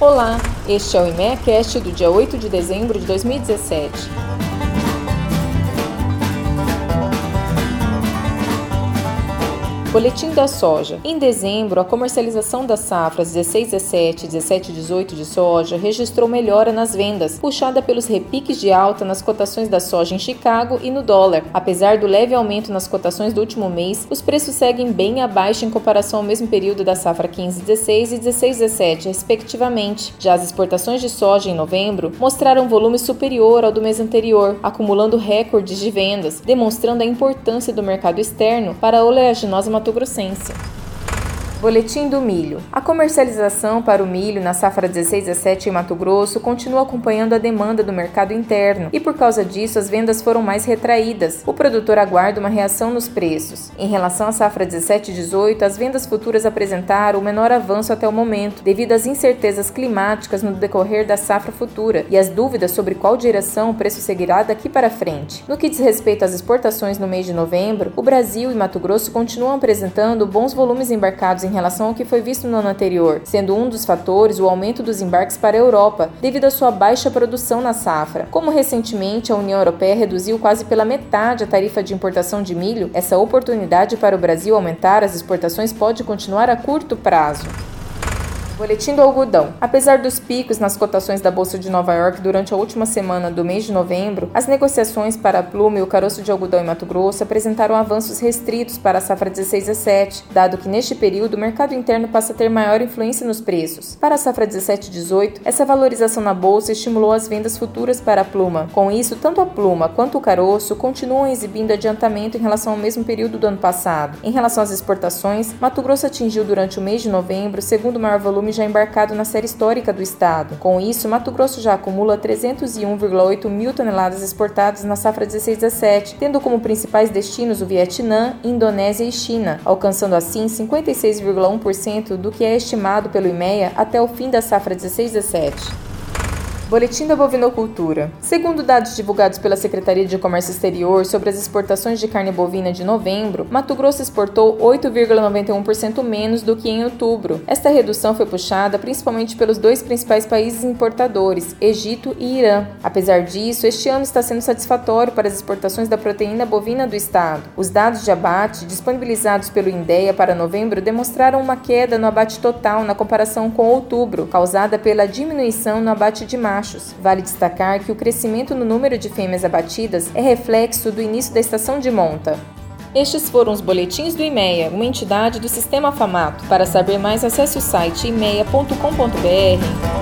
Olá, este é o IMEACast do dia 8 de dezembro de 2017. Boletim da soja. Em dezembro, a comercialização das safras 16, 17 e 17, 18 de soja registrou melhora nas vendas, puxada pelos repiques de alta nas cotações da soja em Chicago e no dólar. Apesar do leve aumento nas cotações do último mês, os preços seguem bem abaixo em comparação ao mesmo período da safra 15, 16 e 16, 17, respectivamente. Já as exportações de soja em novembro mostraram volume superior ao do mês anterior, acumulando recordes de vendas, demonstrando a importância do mercado externo para a oleaginosa Mato Grossense. Boletim do milho. A comercialização para o milho na safra 16-17 em Mato Grosso continua acompanhando a demanda do mercado interno e por causa disso as vendas foram mais retraídas. O produtor aguarda uma reação nos preços. Em relação à safra 17-18, as vendas futuras apresentaram o menor avanço até o momento, devido às incertezas climáticas no decorrer da safra futura e às dúvidas sobre qual direção o preço seguirá daqui para frente. No que diz respeito às exportações no mês de novembro, o Brasil e Mato Grosso continuam apresentando bons volumes embarcados em relação ao que foi visto no ano anterior, sendo um dos fatores o aumento dos embarques para a Europa, devido à sua baixa produção na safra. Como recentemente a União Europeia reduziu quase pela metade a tarifa de importação de milho, essa oportunidade para o Brasil aumentar as exportações pode continuar a curto prazo. Boletim do algodão. Apesar dos picos nas cotações da Bolsa de Nova York durante a última semana do mês de novembro, as negociações para a pluma e o caroço de algodão em Mato Grosso apresentaram avanços restritos para a safra 16 a 17, dado que neste período o mercado interno passa a ter maior influência nos preços. Para a safra 17 18, essa valorização na bolsa estimulou as vendas futuras para a pluma. Com isso, tanto a pluma quanto o caroço continuam exibindo adiantamento em relação ao mesmo período do ano passado. Em relação às exportações, Mato Grosso atingiu durante o mês de novembro o segundo maior volume volume já embarcado na série histórica do estado. Com isso, Mato Grosso já acumula 301,8 mil toneladas exportadas na safra 16-17, tendo como principais destinos o Vietnã, Indonésia e China, alcançando assim 56,1% do que é estimado pelo IMEA até o fim da safra 16-17. Boletim da Bovinocultura. Segundo dados divulgados pela Secretaria de Comércio Exterior sobre as exportações de carne bovina de novembro, Mato Grosso exportou 8,91% menos do que em outubro. Esta redução foi puxada principalmente pelos dois principais países importadores, Egito e Irã. Apesar disso, este ano está sendo satisfatório para as exportações da proteína bovina do estado. Os dados de abate disponibilizados pelo INDEA para novembro demonstraram uma queda no abate total na comparação com outubro, causada pela diminuição no abate de março machos. Vale destacar que o crescimento no número de fêmeas abatidas é reflexo do início da estação de monta. Estes foram os boletins do IMEA, uma entidade do Sistema Famato. Para saber mais, acesse o site imeia.com.br